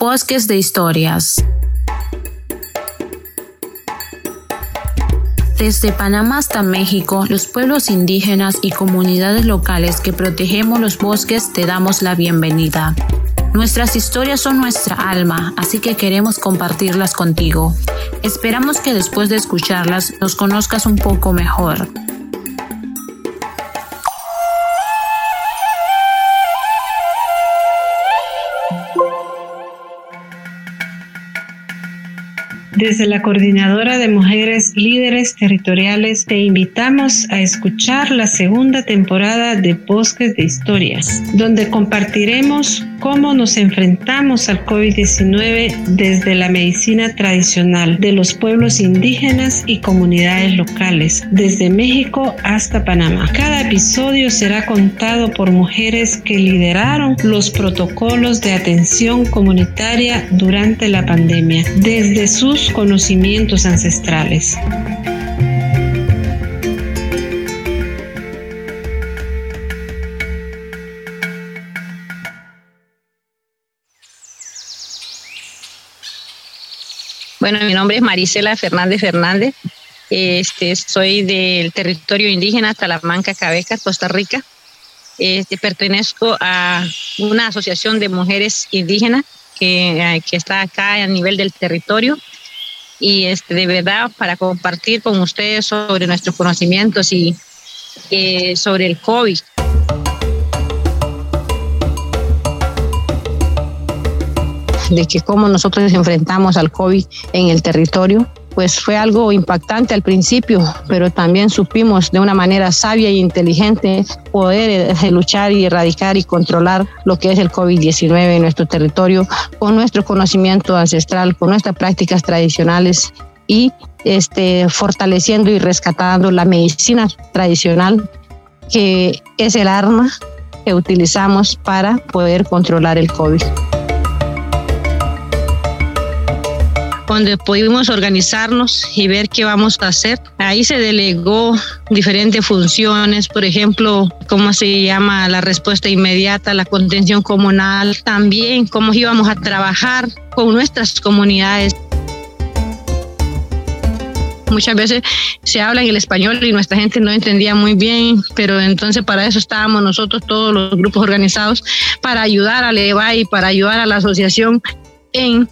Bosques de Historias. Desde Panamá hasta México, los pueblos indígenas y comunidades locales que protegemos los bosques te damos la bienvenida. Nuestras historias son nuestra alma, así que queremos compartirlas contigo. Esperamos que después de escucharlas nos conozcas un poco mejor. Desde la Coordinadora de Mujeres Líderes Territoriales te invitamos a escuchar la segunda temporada de Bosques de Historias, donde compartiremos cómo nos enfrentamos al COVID-19 desde la medicina tradicional de los pueblos indígenas y comunidades locales, desde México hasta Panamá. Cada episodio será contado por mujeres que lideraron los protocolos de atención comunitaria durante la pandemia, desde sus conocimientos ancestrales. Bueno, mi nombre es Marisela Fernández Fernández. Este, soy del territorio indígena Talamanca, Cabeca, Costa Rica. Este, pertenezco a una asociación de mujeres indígenas que, eh, que está acá a nivel del territorio y este, de verdad para compartir con ustedes sobre nuestros conocimientos y eh, sobre el COVID. de que cómo nosotros nos enfrentamos al COVID en el territorio, pues fue algo impactante al principio, pero también supimos de una manera sabia e inteligente poder eh, luchar y erradicar y controlar lo que es el COVID-19 en nuestro territorio con nuestro conocimiento ancestral, con nuestras prácticas tradicionales y este, fortaleciendo y rescatando la medicina tradicional que es el arma que utilizamos para poder controlar el COVID. Donde pudimos organizarnos y ver qué vamos a hacer. Ahí se delegó diferentes funciones, por ejemplo, cómo se llama la respuesta inmediata, la contención comunal, también cómo íbamos a trabajar con nuestras comunidades. Muchas veces se habla en el español y nuestra gente no entendía muy bien, pero entonces para eso estábamos nosotros, todos los grupos organizados, para ayudar a LEVA y para ayudar a la asociación en,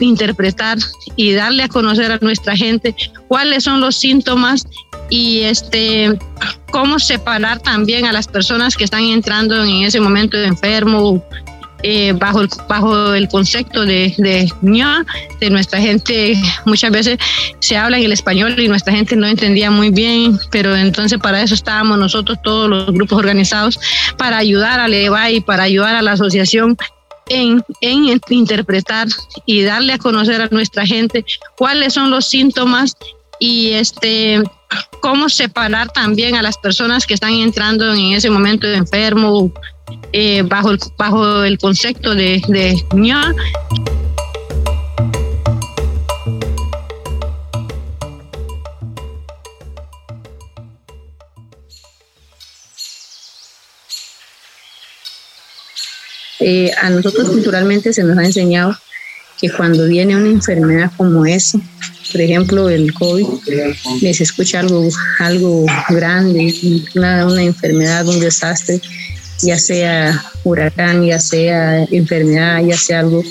interpretar y darle a conocer a nuestra gente cuáles son los síntomas y este cómo separar también a las personas que están entrando en ese momento de enfermo eh, bajo el bajo el concepto de, de de nuestra gente. Muchas veces se habla en el español y nuestra gente no entendía muy bien pero entonces para eso estábamos nosotros todos los grupos organizados para ayudar a LEVA y para ayudar a la asociación en, interpretar y darle a conocer a nuestra gente cuáles son los síntomas y este cómo separar también a las personas que están entrando en ese momento de enfermo eh, bajo, el, bajo el concepto de, de Eh, a nosotros culturalmente se nos ha enseñado que cuando viene una enfermedad como esa, por ejemplo el COVID, se escucha algo, algo grande, una, una enfermedad, un desastre, ya sea huracán, ya sea enfermedad, ya sea algo,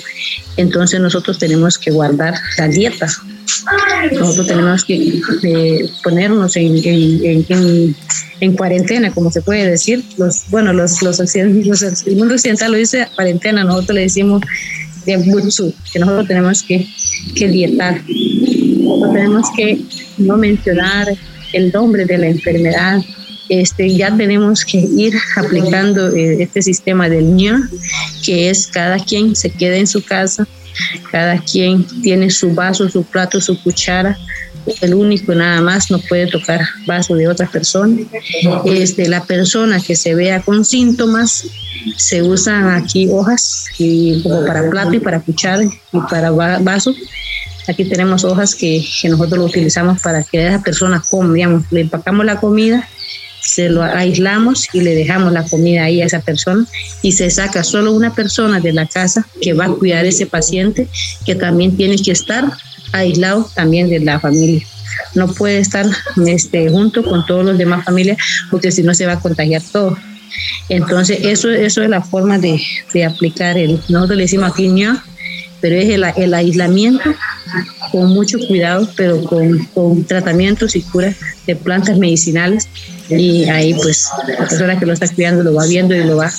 entonces nosotros tenemos que guardar la dieta. Nosotros tenemos que ponernos en, en, en, cuarentena, como se puede decir. Los, bueno, los, los, el mundo occidental lo dice cuarentena, nosotros le decimos de que nosotros tenemos que, que dietar. Nosotros tenemos que no mencionar el nombre de la enfermedad, este, ya tenemos que ir aplicando eh, este sistema del ña, que es cada quien se queda en su casa, cada quien tiene su vaso, su plato, su cuchara, el único nada más no puede tocar vaso de otra persona. Este, la persona que se vea con síntomas, se usan aquí hojas como para plato y para cuchara y para vaso. Aquí tenemos hojas que, que nosotros lo utilizamos para que esa persona coma, digamos, le empacamos la comida se lo aislamos y le dejamos la comida ahí a esa persona y se saca solo una persona de la casa que va a cuidar a ese paciente que también tiene que estar aislado también de la familia. No puede estar este, junto con todos los demás familias porque si no se va a contagiar todo. Entonces, eso, eso es la forma de, de aplicar el, nosotros le decimos aquí pero es el, el, aislamiento con mucho cuidado, pero con, con, tratamientos y curas de plantas medicinales. Y ahí, pues, la persona que lo está cuidando lo va viendo y lo va,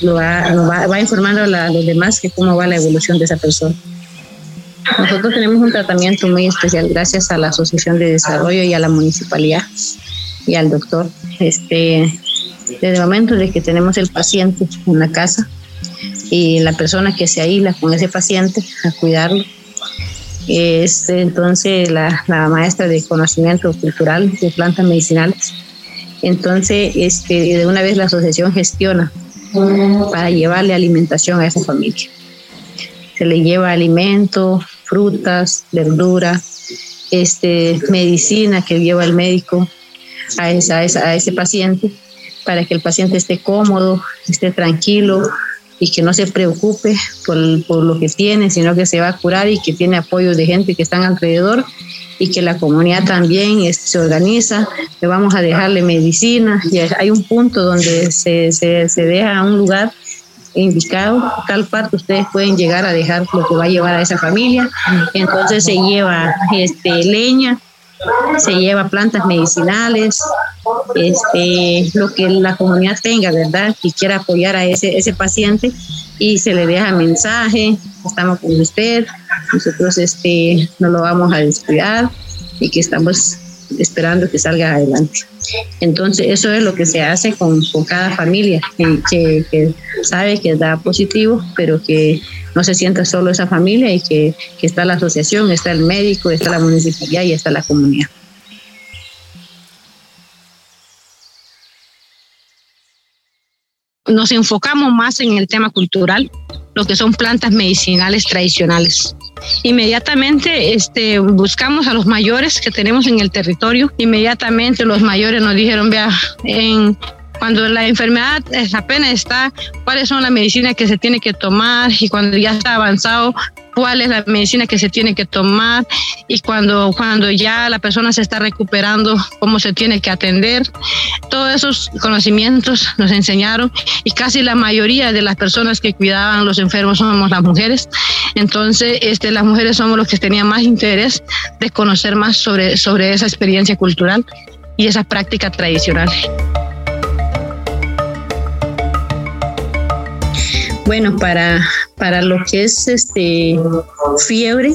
lo va, va, informando a, los demás que cómo va la evolución de esa persona. Nosotros tenemos un tratamiento muy especial gracias a la Asociación de Desarrollo y a la municipalidad y al doctor. Este, desde el momento de que tenemos el paciente en la casa y la persona que se aísla con ese paciente a cuidarlo, es entonces la, la maestra de conocimiento cultural de plantas medicinales. Entonces, este, de una vez la asociación gestiona para llevarle alimentación a esa familia. Se le lleva alimento, frutas, verduras, este, medicina que lleva el médico a, esa, a ese paciente para que el paciente esté cómodo, esté tranquilo y que no se preocupe por, por, lo que tiene, sino que se va a curar y que tiene apoyo de gente que están alrededor y que la comunidad también se organiza, le vamos a dejarle medicina y hay un punto donde se, se, se deja un lugar indicado, tal parte ustedes pueden llegar a dejar lo que va a llevar a esa familia. Entonces se lleva este, leña, se lleva plantas medicinales, este, lo que la comunidad tenga, ¿verdad? Y quiera apoyar a ese, ese paciente y se le deja mensaje, estamos con usted, nosotros este, no lo vamos a descuidar y que estamos esperando que salga adelante. Entonces, eso es lo que se hace con, con cada familia, que, sabe que da positivo, pero que no se sienta solo esa familia y que, que está la asociación, está el médico, está la municipalidad y está la comunidad. Nos enfocamos más en el tema cultural, lo que son plantas medicinales tradicionales. Inmediatamente este, buscamos a los mayores que tenemos en el territorio. Inmediatamente los mayores nos dijeron, vea, en, cuando la enfermedad apenas está, cuáles son las medicinas que se tiene que tomar y cuando ya está avanzado, cuál es la medicina que se tiene que tomar y cuando, cuando ya la persona se está recuperando, cómo se tiene que atender. Todos esos conocimientos nos enseñaron y casi la mayoría de las personas que cuidaban los enfermos somos las mujeres. Entonces, este, las mujeres somos los que tenían más interés de conocer más sobre, sobre esa experiencia cultural y esa práctica tradicional. Bueno, para, para lo que es este fiebre,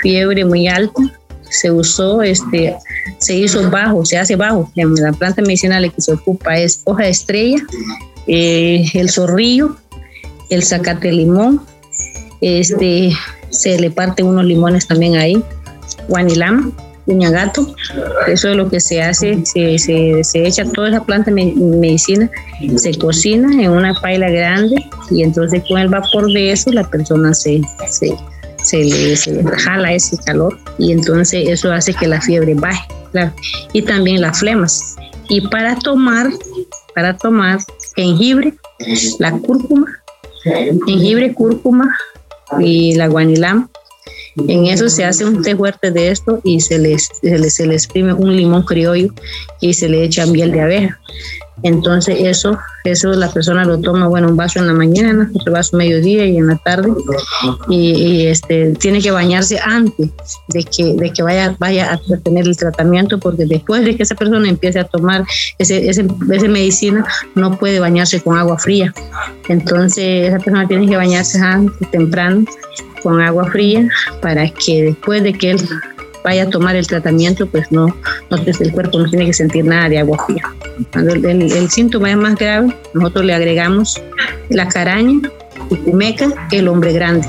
fiebre muy alta, se usó, este, se hizo bajo, se hace bajo. En la planta medicinal que se ocupa es hoja de estrella, eh, el zorrillo, el zacate limón, este, se le parte unos limones también ahí, guanilama, gato, eso es lo que se hace, se, se, se echa toda esa planta de medicina, se cocina en una paila grande y entonces con el vapor de eso la persona se, se, se le, se jala ese calor y entonces eso hace que la fiebre baje, claro, y también las flemas. Y para tomar, para tomar jengibre, la cúrcuma, jengibre, cúrcuma y la guanilama en eso se hace un té fuerte de esto y se le, se le, exprime un limón criollo y se le echa miel de abeja. Entonces eso, eso la persona lo toma, bueno, un vaso en la mañana, otro vaso mediodía y en la tarde. Y, este, tiene que bañarse antes de que, de que vaya, vaya a tener el tratamiento, porque después de que esa persona empiece a tomar ese, ese, esa medicina, no puede bañarse con agua fría. Entonces esa persona tiene que bañarse antes, temprano, con agua fría, para que después de que él vaya a tomar el tratamiento, pues no, no el cuerpo no tiene que sentir nada de agua fría. Cuando el, síntoma es más grave, nosotros le agregamos la caraña, y cumeca, el hombre grande.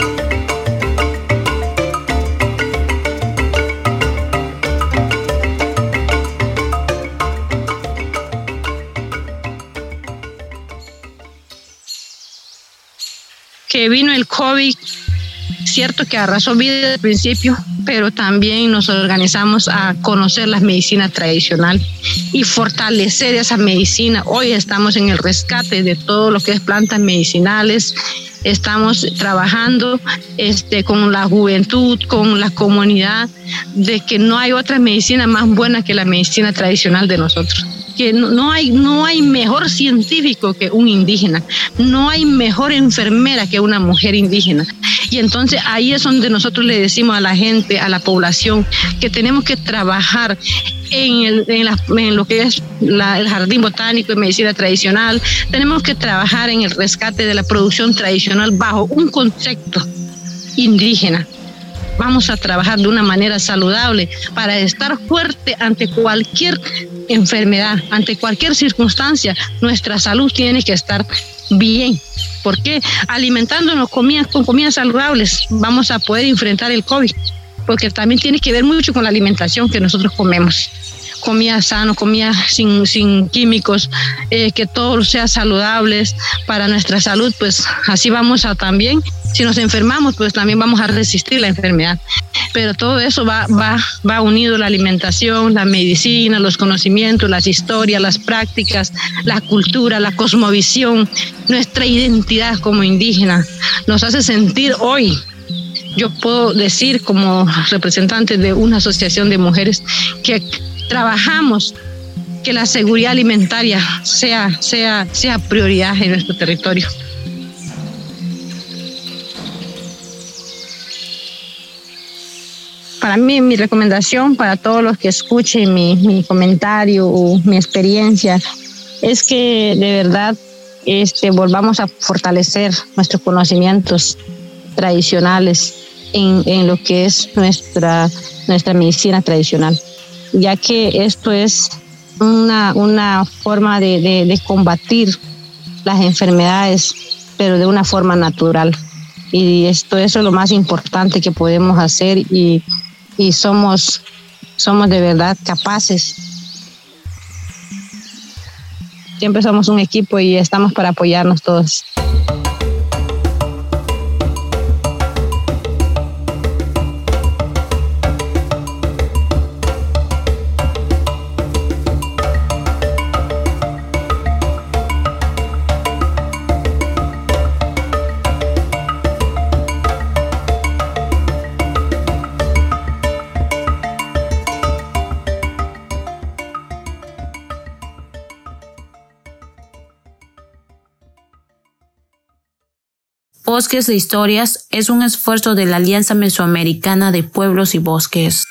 Que vino el COVID Cierto que arrasó vida al principio, pero también nos organizamos a conocer la medicina tradicional y fortalecer esa medicina. Hoy estamos en el rescate de todo lo que es plantas medicinales. Estamos trabajando este, con la juventud, con la comunidad, de que no hay otra medicina más buena que la medicina tradicional de nosotros que no hay, no hay mejor científico que un indígena, no hay mejor enfermera que una mujer indígena. Y entonces ahí es donde nosotros le decimos a la gente, a la población, que tenemos que trabajar en, el, lo que es el jardín botánico y medicina tradicional, tenemos que trabajar en el rescate de la producción tradicional bajo un concepto indígena vamos a trabajar de una manera saludable para estar fuerte ante cualquier enfermedad, ante cualquier circunstancia. Nuestra salud tiene que estar bien. porque Alimentándonos comidas, con comidas saludables vamos a poder enfrentar el COVID, porque también tiene que ver mucho con la alimentación que nosotros comemos comida sano, comida sin, sin químicos, eh, que todo sea saludables para nuestra salud, pues así vamos a también, si nos enfermamos, pues también vamos a resistir la enfermedad. Pero todo eso va, va, va unido la alimentación, la medicina, los conocimientos, las historias, las prácticas, la cultura, la cosmovisión, nuestra identidad como indígena. Nos hace sentir hoy yo puedo decir como representante de una asociación de mujeres que trabajamos que la seguridad alimentaria sea, sea, sea prioridad en nuestro territorio. Para mí, mi recomendación para todos los que escuchen mi, mi comentario o mi experiencia es que de verdad este, volvamos a fortalecer nuestros conocimientos tradicionales en, en lo que es nuestra, nuestra medicina tradicional ya que esto es una, una forma de, de, combatir las enfermedades, pero de una forma natural. Y esto eso es lo más importante que podemos hacer y, y somos, somos de verdad capaces. Siempre somos un equipo y estamos para apoyarnos todos. Bosques de Historias es un esfuerzo de la Alianza Mesoamericana de Pueblos y Bosques.